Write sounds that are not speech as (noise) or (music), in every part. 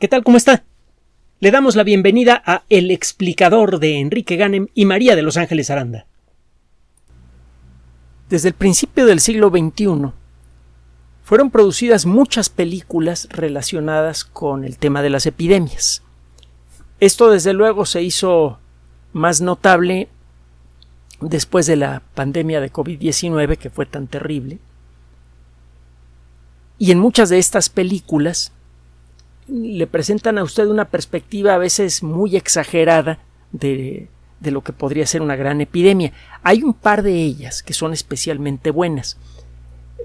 ¿Qué tal? ¿Cómo está? Le damos la bienvenida a El explicador de Enrique Ganem y María de Los Ángeles Aranda. Desde el principio del siglo XXI fueron producidas muchas películas relacionadas con el tema de las epidemias. Esto desde luego se hizo más notable después de la pandemia de COVID-19 que fue tan terrible. Y en muchas de estas películas le presentan a usted una perspectiva a veces muy exagerada de, de lo que podría ser una gran epidemia. Hay un par de ellas que son especialmente buenas.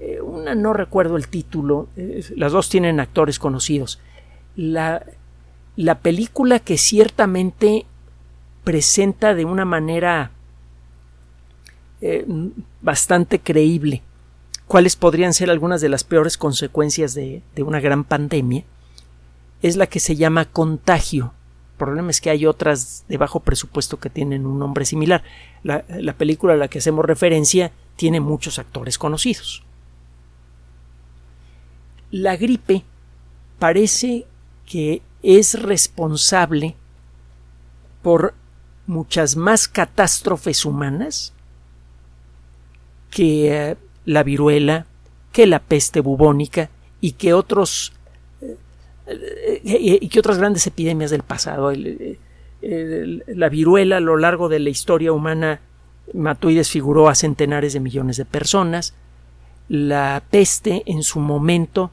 Eh, una no recuerdo el título, las dos tienen actores conocidos. La, la película que ciertamente presenta de una manera eh, bastante creíble cuáles podrían ser algunas de las peores consecuencias de, de una gran pandemia es la que se llama Contagio. El problema es que hay otras de bajo presupuesto que tienen un nombre similar. La, la película a la que hacemos referencia tiene muchos actores conocidos. La gripe parece que es responsable por muchas más catástrofes humanas que eh, la viruela, que la peste bubónica y que otros y que otras grandes epidemias del pasado. la viruela a lo largo de la historia humana mató y desfiguró a centenares de millones de personas. La peste en su momento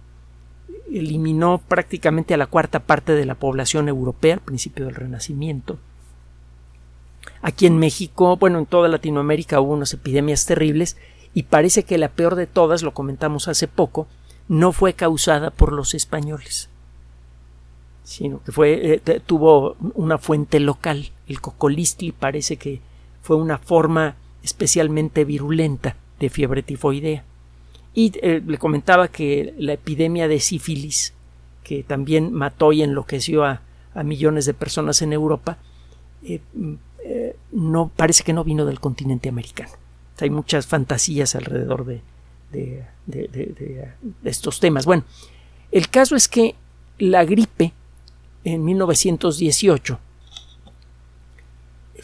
eliminó prácticamente a la cuarta parte de la población europea al principio del Renacimiento. Aquí en México, bueno, en toda Latinoamérica hubo unas epidemias terribles y parece que la peor de todas, lo comentamos hace poco, no fue causada por los españoles sino que fue, eh, tuvo una fuente local. El cocolistli parece que fue una forma especialmente virulenta de fiebre tifoidea. Y eh, le comentaba que la epidemia de sífilis, que también mató y enloqueció a, millones de personas en Europa, eh, no parece que no vino del continente americano. hay muchas fantasías alrededor de, de estos temas. Bueno, el caso es que la gripe en 1918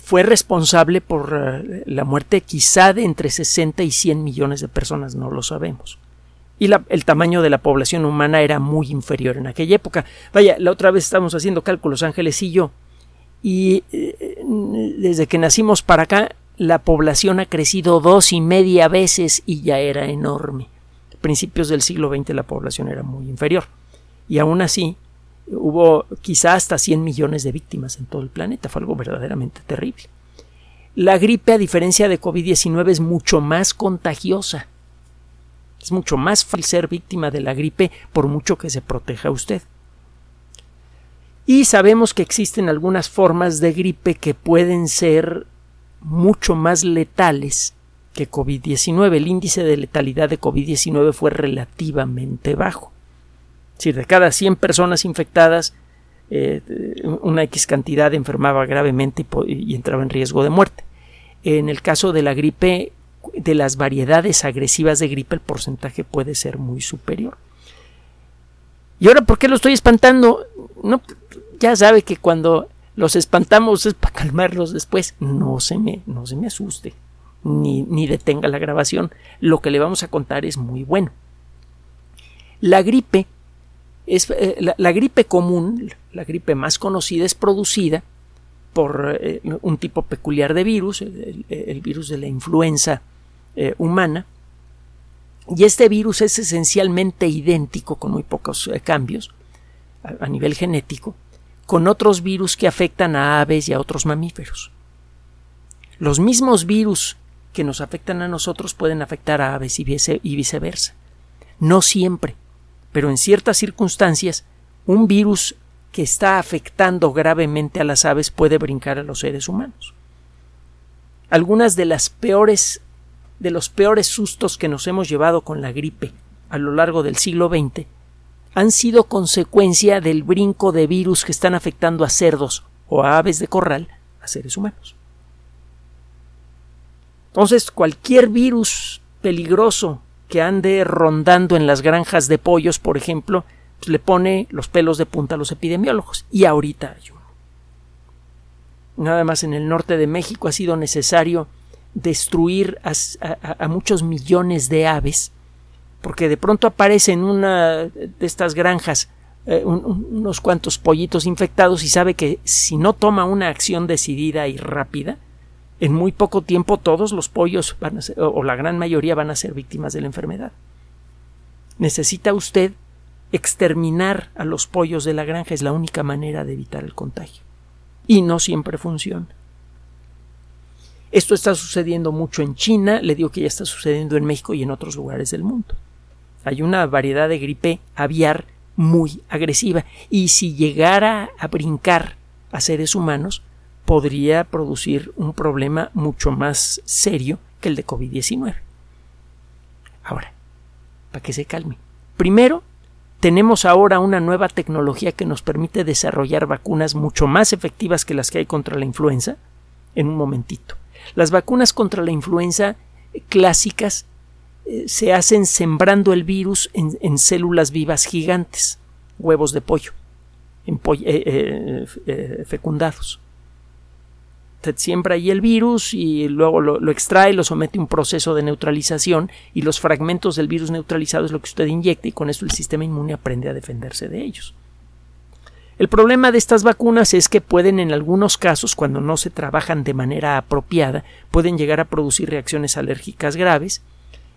fue responsable por eh, la muerte quizá de entre 60 y 100 millones de personas, no lo sabemos. Y el tamaño de la población humana era muy inferior en aquella época. Vaya, la otra vez estamos haciendo cálculos, Ángeles y yo, y eh, desde que nacimos para acá, la población ha crecido dos y media veces y ya era enorme. A principios del siglo XX la población era muy inferior. Y aún así, Hubo quizá hasta 100 millones de víctimas en todo el planeta. Fue algo verdaderamente terrible. La gripe, a diferencia de COVID-19, es mucho más contagiosa. Es mucho más fácil ser víctima de la gripe por mucho que se proteja usted. Y sabemos que existen algunas formas de gripe que pueden ser mucho más letales que COVID-19. El índice de letalidad de COVID-19 fue relativamente bajo decir, de cada 100 personas infectadas, eh, una X cantidad enfermaba gravemente y, entraba en riesgo de muerte. En el caso de la gripe, de las variedades agresivas de gripe, el porcentaje puede ser muy superior. ¿Y ahora por qué lo estoy espantando? No, ya sabe que cuando los espantamos es para calmarlos después. No se me, no se me asuste, ni, ni detenga la grabación. Lo que le vamos a contar es muy bueno. La gripe es, eh, la, gripe común, la gripe más conocida, es producida por eh, un tipo peculiar de virus, el, virus de la influenza eh, humana, y este virus es esencialmente idéntico, con muy pocos cambios a, a nivel genético, con otros virus que afectan a aves y a otros mamíferos. Los mismos virus que nos afectan a nosotros pueden afectar a aves y viceversa. No siempre pero en ciertas circunstancias un virus que está afectando gravemente a las aves puede brincar a los seres humanos. Algunas de las peores de los peores sustos que nos hemos llevado con la gripe a lo largo del siglo XX han sido consecuencia del brinco de virus que están afectando a cerdos o a aves de corral a seres humanos. Entonces, cualquier virus peligroso que ande rondando en las granjas de pollos, por ejemplo, pues, le pone los pelos de punta a los epidemiólogos. Y ahorita hay uno. Nada más en el norte de México ha sido necesario destruir a, muchos millones de aves, porque de pronto aparece en una de estas granjas eh, unos cuantos pollitos infectados y sabe que si no toma una acción decidida y rápida, en muy poco tiempo todos los pollos van a ser, o la gran mayoría van a ser víctimas de la enfermedad. Necesita usted exterminar a los pollos de la granja, es la única manera de evitar el contagio. Y no siempre funciona. Esto está sucediendo mucho en China, le digo que ya está sucediendo en México y en otros lugares del mundo. Hay una variedad de gripe aviar muy agresiva y si llegara a brincar a seres humanos podría producir un problema mucho más serio que el de COVID-19. Ahora, para que se calme. Primero, tenemos ahora una nueva tecnología que nos permite desarrollar vacunas mucho más efectivas que las que hay contra la influenza en un momentito. Las vacunas contra la influenza clásicas eh, se hacen sembrando el virus en, células vivas gigantes, huevos de pollo, eh, eh, fecundados. Usted siembra ahí el virus y luego lo, lo, extrae, lo somete a un proceso de neutralización y los fragmentos del virus neutralizado es lo que usted inyecta y con eso el sistema inmune aprende a defenderse de ellos. El problema de estas vacunas es que pueden en algunos casos, cuando no se trabajan de manera apropiada, pueden llegar a producir reacciones alérgicas graves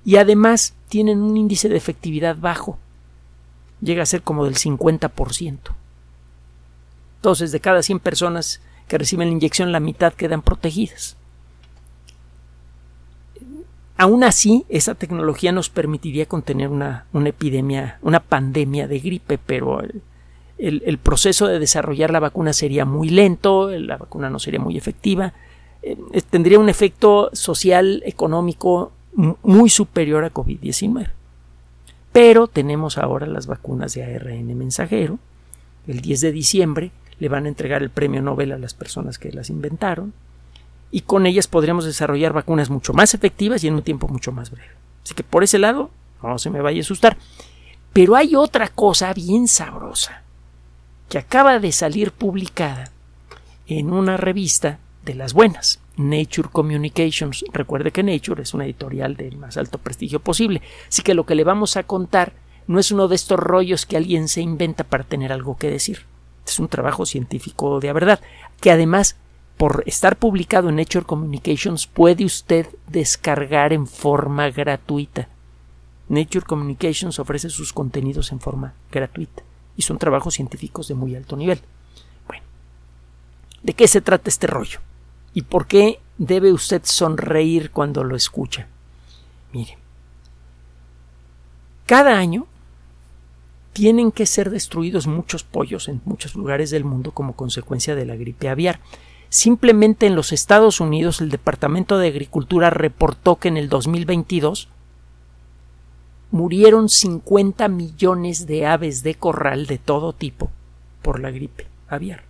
y además tienen un índice de efectividad bajo. Llega a ser como del 50%. Entonces, de cada 100 personas que reciben la inyección, la mitad quedan protegidas. Aún así, esa tecnología nos permitiría contener una, una epidemia, una pandemia de gripe, pero el, proceso de desarrollar la vacuna sería muy lento, la vacuna no sería muy efectiva, eh, tendría un efecto social, económico muy superior a COVID-19. Pero tenemos ahora las vacunas de ARN mensajero. El 10 de diciembre le van a entregar el premio Nobel a las personas que las inventaron y con ellas podríamos desarrollar vacunas mucho más efectivas y en un tiempo mucho más breve. Así que por ese lado no se me vaya a asustar. Pero hay otra cosa bien sabrosa que acaba de salir publicada en una revista de las buenas, Nature Communications. Recuerde que Nature es una editorial del más alto prestigio posible, así que lo que le vamos a contar no es uno de estos rollos que alguien se inventa para tener algo que decir. Es un trabajo científico de verdad, que además, por estar publicado en Nature Communications, puede usted descargar en forma gratuita. Nature Communications ofrece sus contenidos en forma gratuita y son trabajos científicos de muy alto nivel. Bueno, ¿de qué se trata este rollo? ¿Y por qué debe usted sonreír cuando lo escucha? Mire, cada año tienen que ser destruidos muchos pollos en muchos lugares del mundo como consecuencia de la gripe aviar. Simplemente en los Estados Unidos el Departamento de Agricultura reportó que en el 2022 murieron 50 millones de aves de corral de todo tipo por la gripe aviar.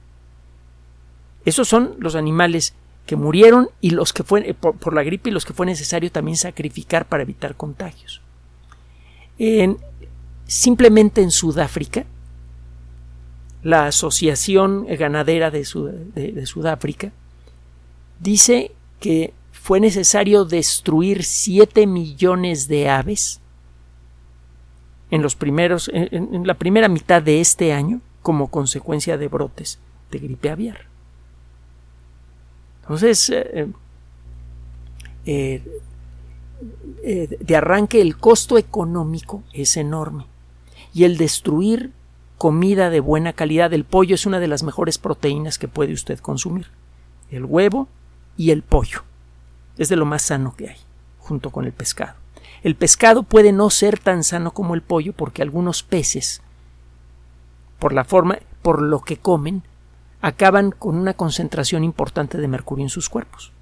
Esos son los animales que murieron y los que fue por, la gripe y los que fue necesario también sacrificar para evitar contagios. En, simplemente en Sudáfrica, la Asociación Ganadera de, Sudáfrica dice que fue necesario destruir 7 millones de aves en los primeros, en, la primera mitad de este año como consecuencia de brotes de gripe aviar. Entonces, eh, eh, eh, de arranque el costo económico es enorme y el destruir comida de buena calidad, el pollo es una de las mejores proteínas que puede usted consumir. El huevo y el pollo es de lo más sano que hay, junto con el pescado. El pescado puede no ser tan sano como el pollo porque algunos peces, por la forma, por lo que comen, acaban con una concentración importante de mercurio en sus cuerpos.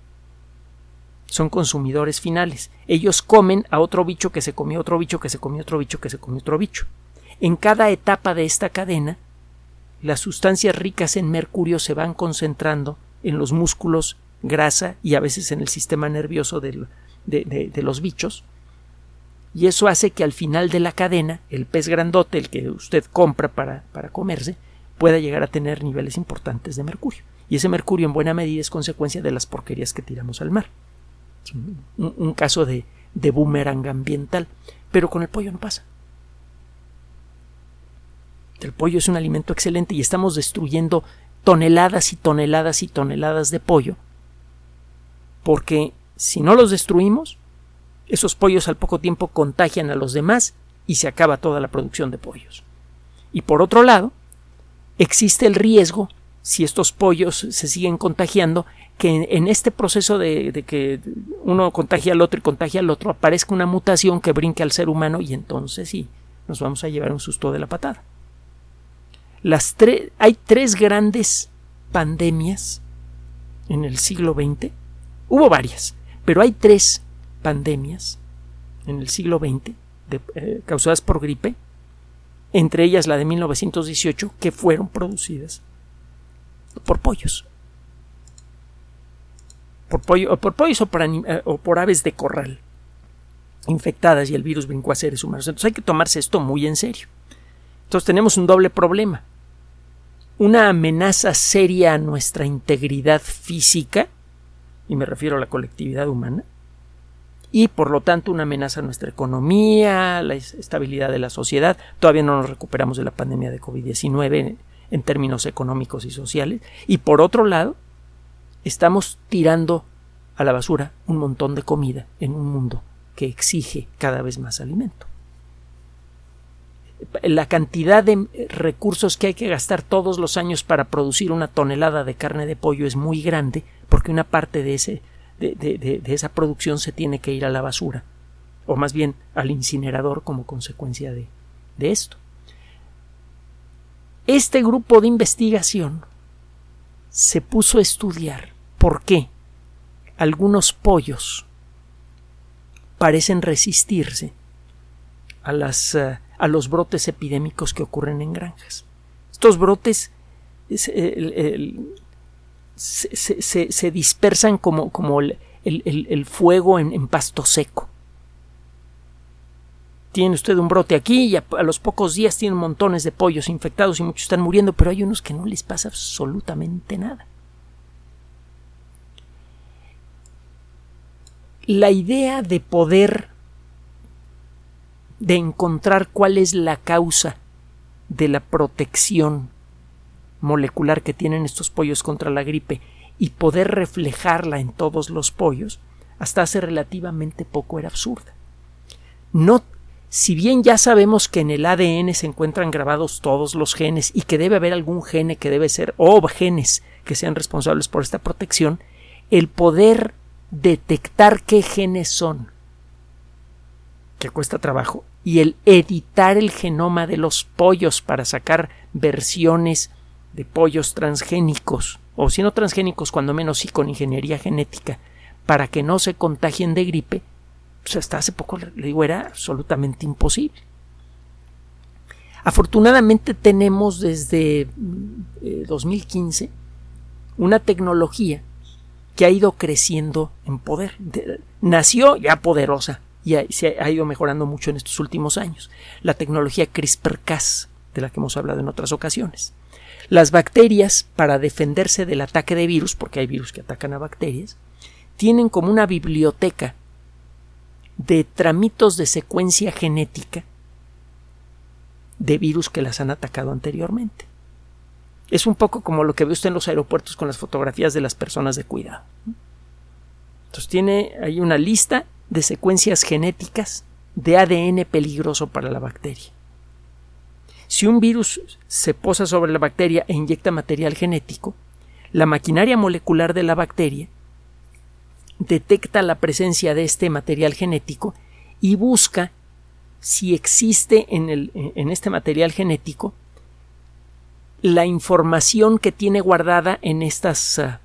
Son consumidores finales. Ellos comen a otro bicho que se comió otro bicho que se comió otro bicho que se comió otro bicho. En cada etapa de esta cadena, las sustancias ricas en mercurio se van concentrando en los músculos, grasa y a veces en el sistema nervioso de, los bichos y eso hace que al final de la cadena el pez grandote, el que usted compra para, para comerse, pueda llegar a tener niveles importantes de mercurio. Y ese mercurio en buena medida es consecuencia de las porquerías que tiramos al mar. Un, un caso de, de boomerang ambiental. Pero con el pollo no pasa. El pollo es un alimento excelente y estamos destruyendo toneladas y toneladas y toneladas de pollo. Porque si no los destruimos, esos pollos al poco tiempo contagian a los demás y se acaba toda la producción de pollos. Y por otro lado, existe el riesgo, si estos pollos se siguen contagiando, que en, este proceso de, que uno contagia al otro y contagia al otro, aparezca una mutación que brinque al ser humano y entonces sí, nos vamos a llevar un susto de la patada. Las hay tres grandes pandemias en el siglo XX. Hubo varias, pero hay tres pandemias en el siglo XX eh, causadas por gripe, entre ellas la de 1918, que fueron producidas por pollos. Por, pollo, por pollos o por, eh, o por aves de corral infectadas y el virus brincó a seres humanos. Entonces hay que tomarse esto muy en serio. Entonces tenemos un doble problema. Una amenaza seria a nuestra integridad física, y me refiero a la colectividad humana, y por lo tanto una amenaza a nuestra economía, la estabilidad de la sociedad. Todavía no nos recuperamos de la pandemia de COVID-19 en, términos económicos y sociales. Y por otro lado, estamos tirando a la basura un montón de comida en un mundo que exige cada vez más alimento. La cantidad de recursos que hay que gastar todos los años para producir una tonelada de carne de pollo es muy grande porque una parte de ese de, esa producción se tiene que ir a la basura, o más bien al incinerador como consecuencia de, de esto. Este grupo de investigación se puso a estudiar por qué algunos pollos parecen resistirse a, las, eh, a los brotes epidémicos que ocurren en granjas. Estos brotes se, se, dispersan como, como el, fuego en, pasto seco. Tiene usted un brote aquí y a, los pocos días tiene montones de pollos infectados y muchos están muriendo, pero hay unos que no les pasa absolutamente nada. La idea de poder de encontrar cuál es la causa de la protección molecular que tienen estos pollos contra la gripe y poder reflejarla en todos los pollos, hasta hace relativamente poco era absurda. No, si bien ya sabemos que en el ADN se encuentran grabados todos los genes y que debe haber algún gene que debe ser o genes que sean responsables por esta protección, el poder detectar qué genes son, que cuesta trabajo, y el editar el genoma de los pollos para sacar versiones de pollos transgénicos, o si no transgénicos, cuando menos sí con ingeniería genética, para que no se contagien de gripe, pues hasta hace poco le digo era absolutamente imposible. Afortunadamente tenemos desde 2015 eh, una tecnología que ha ido creciendo en poder. nació ya poderosa y se ha ido mejorando mucho en estos últimos años. La tecnología CRISPR-Cas, de la que hemos hablado en otras ocasiones. Las bacterias, para defenderse del ataque de virus, porque hay virus que atacan a bacterias, tienen como una biblioteca de tramitos de secuencia genética de virus que las han atacado anteriormente. Es un poco como lo que ve usted en los aeropuertos con las fotografías de las personas de cuidado. Entonces tiene ahí una lista de secuencias genéticas de ADN peligroso para la bacteria. Si un virus se posa sobre la bacteria e inyecta material genético, la maquinaria molecular de la bacteria detecta la presencia de este material genético y busca si existe en, el, en este material genético la información que tiene guardada en, estas, ah,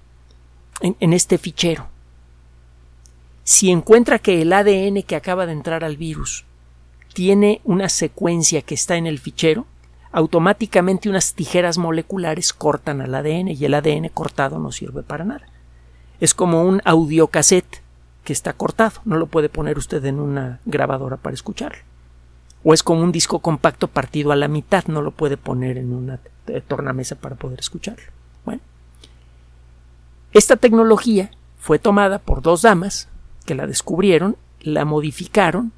en este fichero. Si encuentra que el ADN que acaba de entrar al virus tiene una secuencia que está en el fichero, automáticamente unas tijeras moleculares cortan al ADN y el ADN cortado no sirve para nada. Es como un audiocassette que está cortado, no lo puede poner usted en una grabadora para escucharlo. O es como un disco compacto partido a la mitad, no lo puede poner en una tornamesa para poder escucharlo. Bueno, esta tecnología fue tomada por dos damas que la descubrieron, la modificaron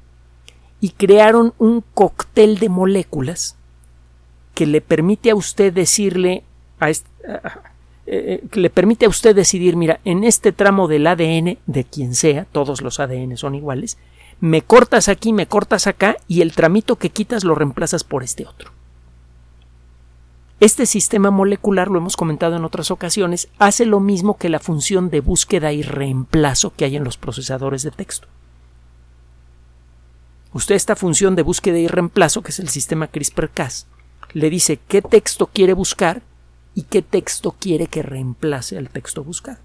y crearon un cóctel de moléculas que le permite a usted decirle a, eh, eh, que le permite a usted decidir, mira, en este tramo del ADN de quien sea, todos los ADN son iguales, me cortas aquí, me cortas acá y el tramito que quitas lo reemplazas por este otro. Este sistema molecular, lo hemos comentado en otras ocasiones, hace lo mismo que la función de búsqueda y reemplazo que hay en los procesadores de texto. Usted esta función de búsqueda y reemplazo, que es el sistema CRISPR-Cas, le dice qué texto quiere buscar y qué texto quiere que reemplace al texto buscado.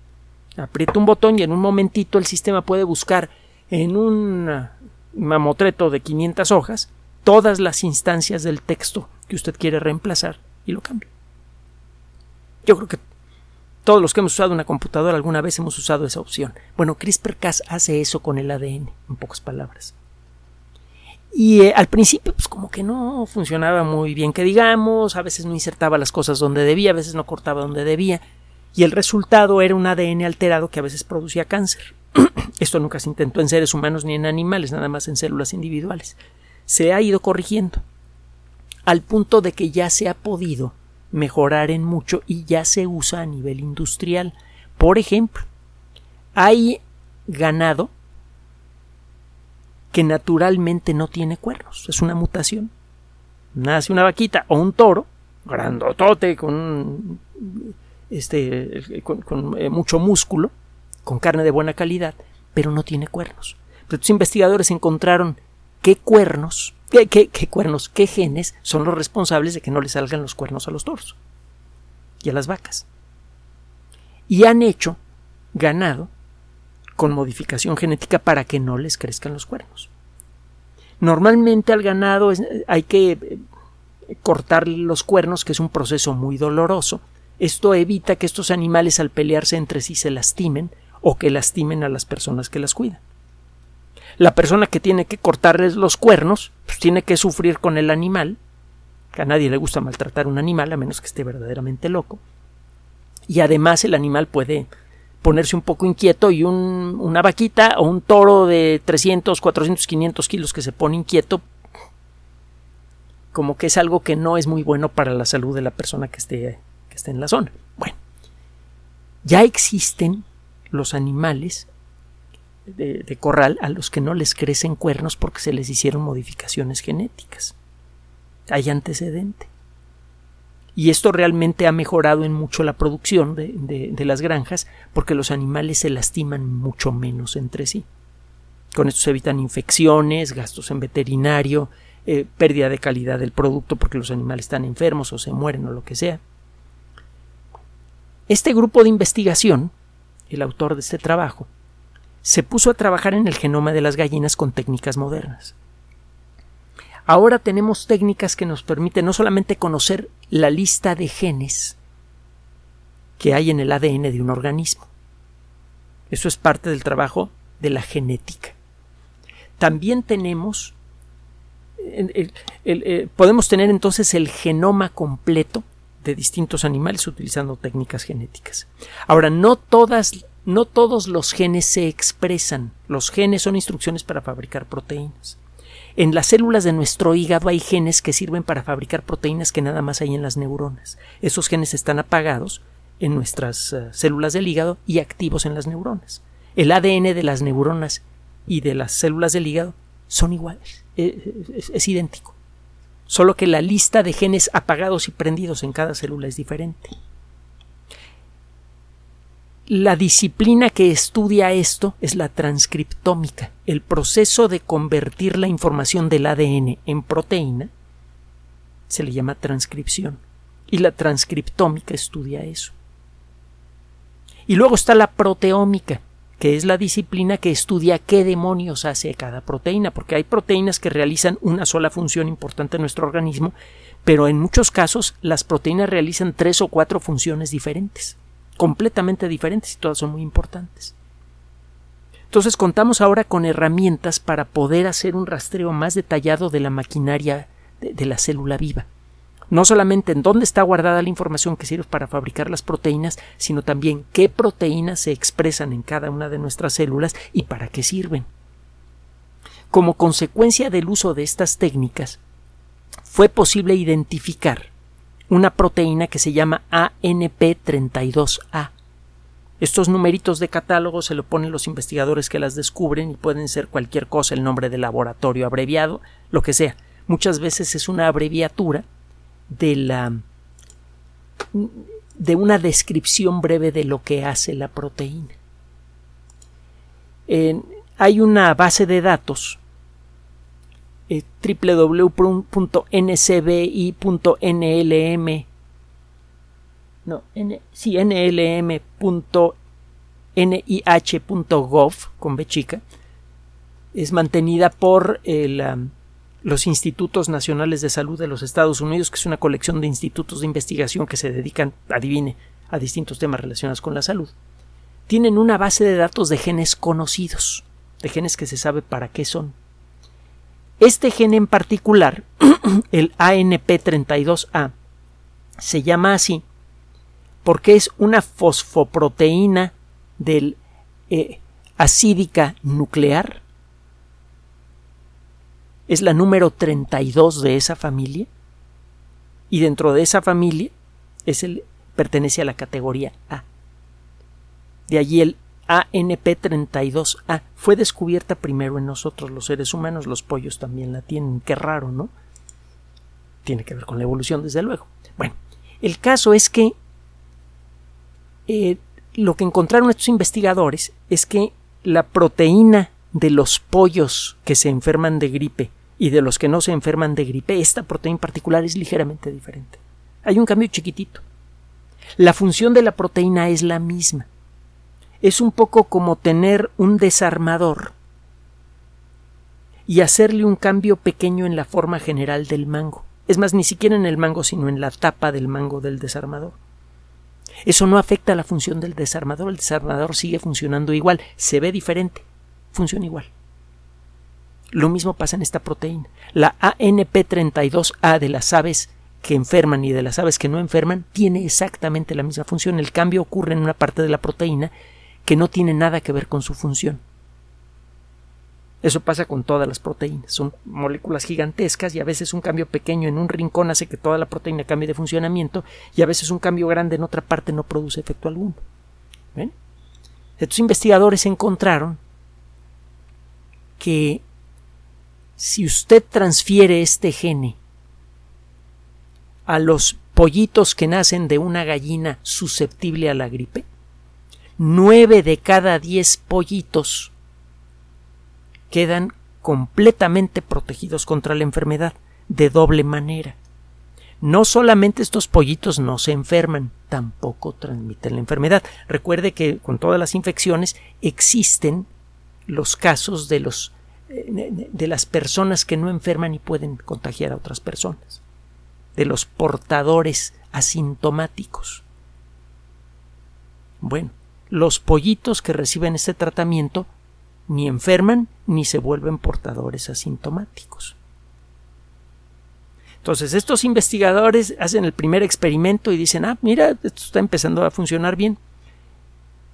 Aprieta un botón y en un momentito el sistema puede buscar en un mamotreto de 500 hojas todas las instancias del texto que usted quiere reemplazar y lo cambia. Yo creo que todos los que hemos usado una computadora alguna vez hemos usado esa opción. Bueno, CRISPR-Cas hace eso con el ADN, en pocas palabras. Y eh, al principio, pues como que no funcionaba muy bien, que digamos, a veces no insertaba las cosas donde debía, a veces no cortaba donde debía, y el resultado era un ADN alterado que a veces producía cáncer. (clears throat) Esto nunca se intentó en seres humanos ni en animales, nada más en células individuales. Se ha ido corrigiendo, al punto de que ya se ha podido mejorar en mucho y ya se usa a nivel industrial. Por ejemplo, hay ganado que naturalmente no tiene cuernos, es una mutación. Nace una vaquita o un toro, grandotote, con, este, con, eh, mucho músculo, con carne de buena calidad, pero no tiene cuernos. Pero los investigadores encontraron qué cuernos, qué, cuernos, qué genes son los responsables de que no le salgan los cuernos a los toros y a las vacas. Y han hecho ganado con modificación genética para que no les crezcan los cuernos. Normalmente al ganado hay que eh, cortar los cuernos, que es un proceso muy doloroso. Esto evita que estos animales al pelearse entre sí se lastimen o que lastimen a las personas que las cuidan. La persona que tiene que cortarles los cuernos pues tiene que sufrir con el animal, que a nadie le gusta maltratar un animal a menos que esté verdaderamente loco. Y además el animal puede ponerse un poco inquieto y una vaquita o un toro de 300, 400, 500 kilos que se pone inquieto, como que es algo que no es muy bueno para la salud de la persona que esté, que esté en la zona. Bueno, ya existen los animales de, de corral a los que no les crecen cuernos porque se les hicieron modificaciones genéticas. Hay antecedente y esto realmente ha mejorado en mucho la producción de, las granjas porque los animales se lastiman mucho menos entre sí. Con esto se evitan infecciones, gastos en veterinario, eh, pérdida de calidad del producto porque los animales están enfermos o se mueren o lo que sea. Este grupo de investigación, el autor de este trabajo, se puso a trabajar en el genoma de las gallinas con técnicas modernas. Ahora tenemos técnicas que nos permiten no solamente conocer la lista de genes que hay en el ADN de un organismo. Eso es parte del trabajo de la genética. También tenemos, eh, podemos tener entonces el genoma completo de distintos animales utilizando técnicas genéticas. Ahora, no todas, no todos los genes se expresan. Los genes son instrucciones para fabricar proteínas. En las células de nuestro hígado hay genes que sirven para fabricar proteínas que nada más hay en las neuronas. Esos genes están apagados en nuestras eh, células del hígado y activos en las neuronas. El ADN de las neuronas y de las células del hígado son iguales, eh, es idéntico. Solo que la lista de genes apagados y prendidos en cada célula es diferente. La disciplina que estudia esto es la transcriptómica, el proceso de convertir la información del ADN en proteína se le llama transcripción y la transcriptómica estudia eso. Y luego está la proteómica, que es la disciplina que estudia qué demonios hace cada proteína, porque hay proteínas que realizan una sola función importante en nuestro organismo, pero en muchos casos las proteínas realizan tres o cuatro funciones diferentes completamente diferentes y todas son muy importantes. Entonces contamos ahora con herramientas para poder hacer un rastreo más detallado de la maquinaria de, de la célula viva no solamente en dónde está guardada la información que sirve para fabricar las proteínas, sino también qué proteínas se expresan en cada una de nuestras células y para qué sirven. Como consecuencia del uso de estas técnicas, fue posible identificar una proteína que se llama ANP32A. Estos numeritos de catálogo se lo ponen los investigadores que las descubren y pueden ser cualquier cosa, el nombre del laboratorio abreviado, lo que sea. Muchas veces es una abreviatura de la de una descripción breve de lo que hace la proteína. hay una base de datos eh, no, nlm.nih.gov con B es mantenida por el los Institutos Nacionales de Salud de los Estados Unidos, que es una colección de institutos de investigación que se dedican, adivine, a distintos temas relacionados con la salud, tienen una base de datos de genes conocidos, de genes que se sabe para qué son. Este gen en particular, (clears throat) el ANP32A, se llama así porque es una fosfoproteína del eh, acídica nuclear es la número 32 de esa familia y dentro de esa familia es el, pertenece a la categoría A. De allí el ANP32A fue descubierta primero en nosotros los seres humanos, los pollos también la tienen, qué raro, ¿no? Tiene que ver con la evolución, desde luego. Bueno, el caso es que eh, lo que encontraron estos investigadores es que la proteína de los pollos que se enferman de gripe y de los que no se enferman de gripe, esta proteína en particular es ligeramente diferente. Hay un cambio chiquitito. La función de la proteína es la misma. Es un poco como tener un desarmador y hacerle un cambio pequeño en la forma general del mango. Es más, ni siquiera en el mango, sino en la tapa del mango del desarmador. Eso no afecta a la función del desarmador. El desarmador sigue funcionando igual. Se ve diferente. Funciona igual. Lo mismo pasa en esta proteína. La ANP32A de las aves que enferman y de las aves que no enferman tiene exactamente la misma función. El cambio ocurre en una parte de la proteína que no tiene nada que ver con su función. Eso pasa con todas las proteínas. Son moléculas gigantescas y a veces un cambio pequeño en un rincón hace que toda la proteína cambie de funcionamiento y a veces un cambio grande en otra parte no produce efecto alguno. Estos investigadores encontraron que si usted transfiere este gene a los pollitos que nacen de una gallina susceptible a la gripe, nueve de cada diez pollitos quedan completamente protegidos contra la enfermedad de doble manera. No solamente estos pollitos no se enferman, tampoco transmiten la enfermedad. Recuerde que con todas las infecciones existen los casos de los de las personas que no enferman y pueden contagiar a otras personas, de los portadores asintomáticos. Bueno, los pollitos que reciben este tratamiento ni enferman ni se vuelven portadores asintomáticos. Entonces, estos investigadores hacen el primer experimento y dicen, ah, mira, esto está empezando a funcionar bien.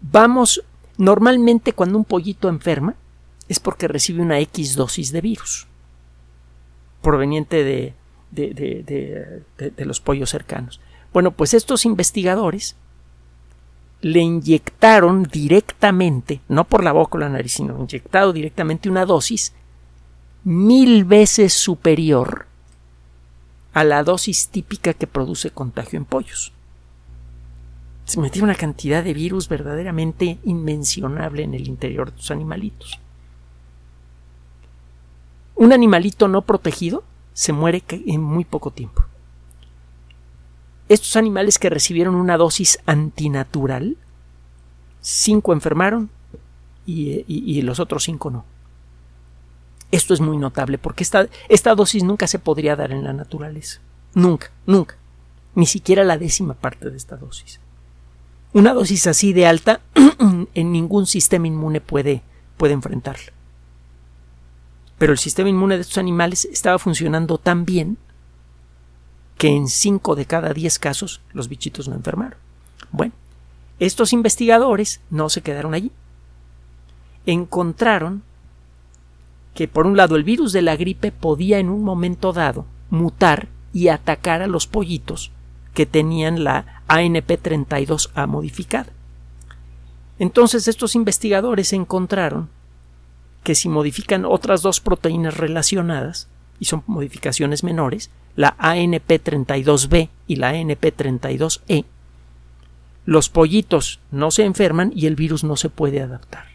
Vamos, normalmente cuando un pollito enferma, es porque recibe una X dosis de virus proveniente de, de, los pollos cercanos. Bueno, pues estos investigadores le inyectaron directamente, no por la boca o la nariz, sino inyectado directamente una dosis mil veces superior a la dosis típica que produce contagio en pollos. Se metió una cantidad de virus verdaderamente inmencionable en el interior de los animalitos. Un animalito no protegido se muere en muy poco tiempo. Estos animales que recibieron una dosis antinatural, cinco enfermaron y, los otros cinco no. Esto es muy notable porque esta, esta dosis nunca se podría dar en la naturaleza. Nunca, nunca. Ni siquiera la décima parte de esta dosis. Una dosis así de alta (clears throat) en ningún sistema inmune puede, puede enfrentarla. Pero el sistema inmune de estos animales estaba funcionando tan bien que en 5 de cada 10 casos los bichitos no enfermaron. Bueno, estos investigadores no se quedaron allí. Encontraron que por un lado el virus de la gripe podía en un momento dado mutar y atacar a los pollitos que tenían la ANP32A modificada. Entonces estos investigadores encontraron que si modifican otras dos proteínas relacionadas, y son modificaciones menores, la ANP32B y la ANP32E, los pollitos no se enferman y el virus no se puede adaptar.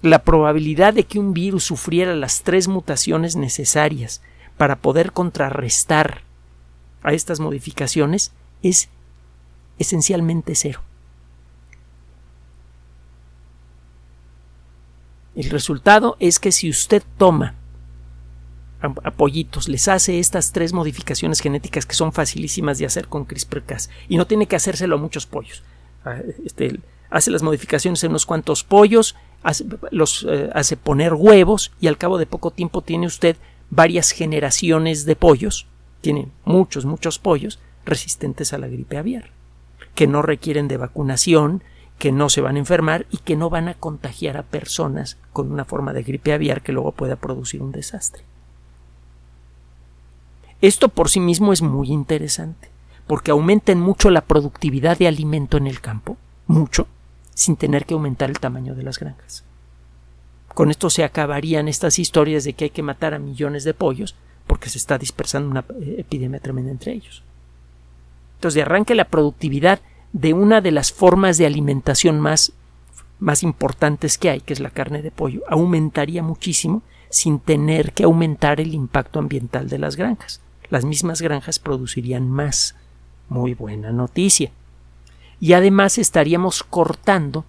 La probabilidad de que un virus sufriera las tres mutaciones necesarias para poder contrarrestar a estas modificaciones es esencialmente cero. El resultado es que si usted toma pollitos, les hace estas tres modificaciones genéticas que son facilísimas de hacer con CRISPR-Cas y no tiene que hacérselo a muchos pollos. Ah, este, hace las modificaciones en unos cuantos pollos, hace, los eh, hace poner huevos y al cabo de poco tiempo tiene usted varias generaciones de pollos, tiene muchos, muchos pollos resistentes a la gripe aviar, que no requieren de vacunación, que no se van a enfermar y que no van a contagiar a personas con una forma de gripe aviar que luego pueda producir un desastre. Esto por sí mismo es muy interesante, porque aumenta mucho la productividad de alimento en el campo, mucho, sin tener que aumentar el tamaño de las granjas. Con esto se acabarían estas historias de que hay que matar a millones de pollos porque se está dispersando una eh, epidemia tremenda entre ellos. Entonces, de arranque la productividad de una de las formas de alimentación más, más importantes que hay, que es la carne de pollo, aumentaría muchísimo sin tener que aumentar el impacto ambiental de las granjas las mismas granjas producirían más. Muy buena noticia. Y además estaríamos cortando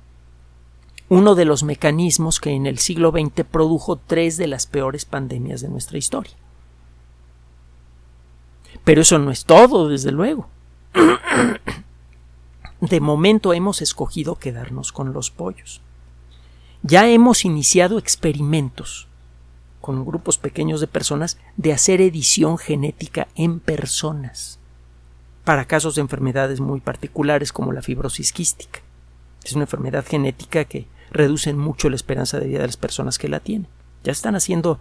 uno de los mecanismos que en el siglo XX produjo tres de las peores pandemias de nuestra historia. Pero eso no es todo, desde luego. (clears throat) De momento hemos escogido quedarnos con los pollos. Ya hemos iniciado experimentos con grupos pequeños de personas de hacer edición genética en personas para casos de enfermedades muy particulares como la fibrosis quística. Es una enfermedad genética que reduce mucho la esperanza de vida de las personas que la tienen. Ya están haciendo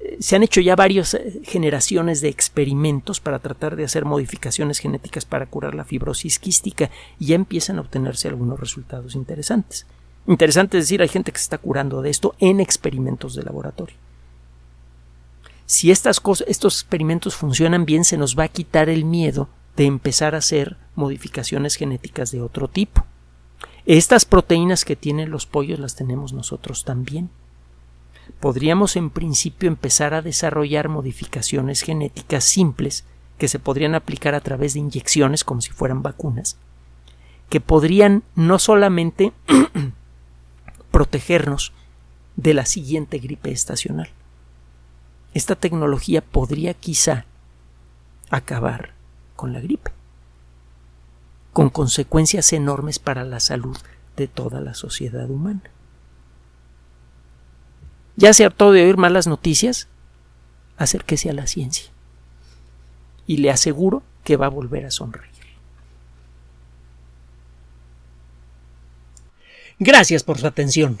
eh, se han hecho ya varias eh, generaciones de experimentos para tratar de hacer modificaciones genéticas para curar la fibrosis quística y ya empiezan a obtenerse algunos resultados interesantes. Interesante es decir, hay gente que se está curando de esto en experimentos de laboratorio si estas cosas, estos experimentos funcionan bien, se nos va a quitar el miedo de empezar a hacer modificaciones genéticas de otro tipo. Estas proteínas que tienen los pollos las tenemos nosotros también. Podríamos en principio empezar a desarrollar modificaciones genéticas simples que se podrían aplicar a través de inyecciones como si fueran vacunas, que podrían no solamente (clears throat) protegernos de la siguiente gripe estacional, esta tecnología podría quizá acabar con la gripe, con consecuencias enormes para la salud de toda la sociedad humana. ¿Ya se hartó de oír malas noticias? Acérquese a la ciencia. Y le aseguro que va a volver a sonreír. Gracias por su atención.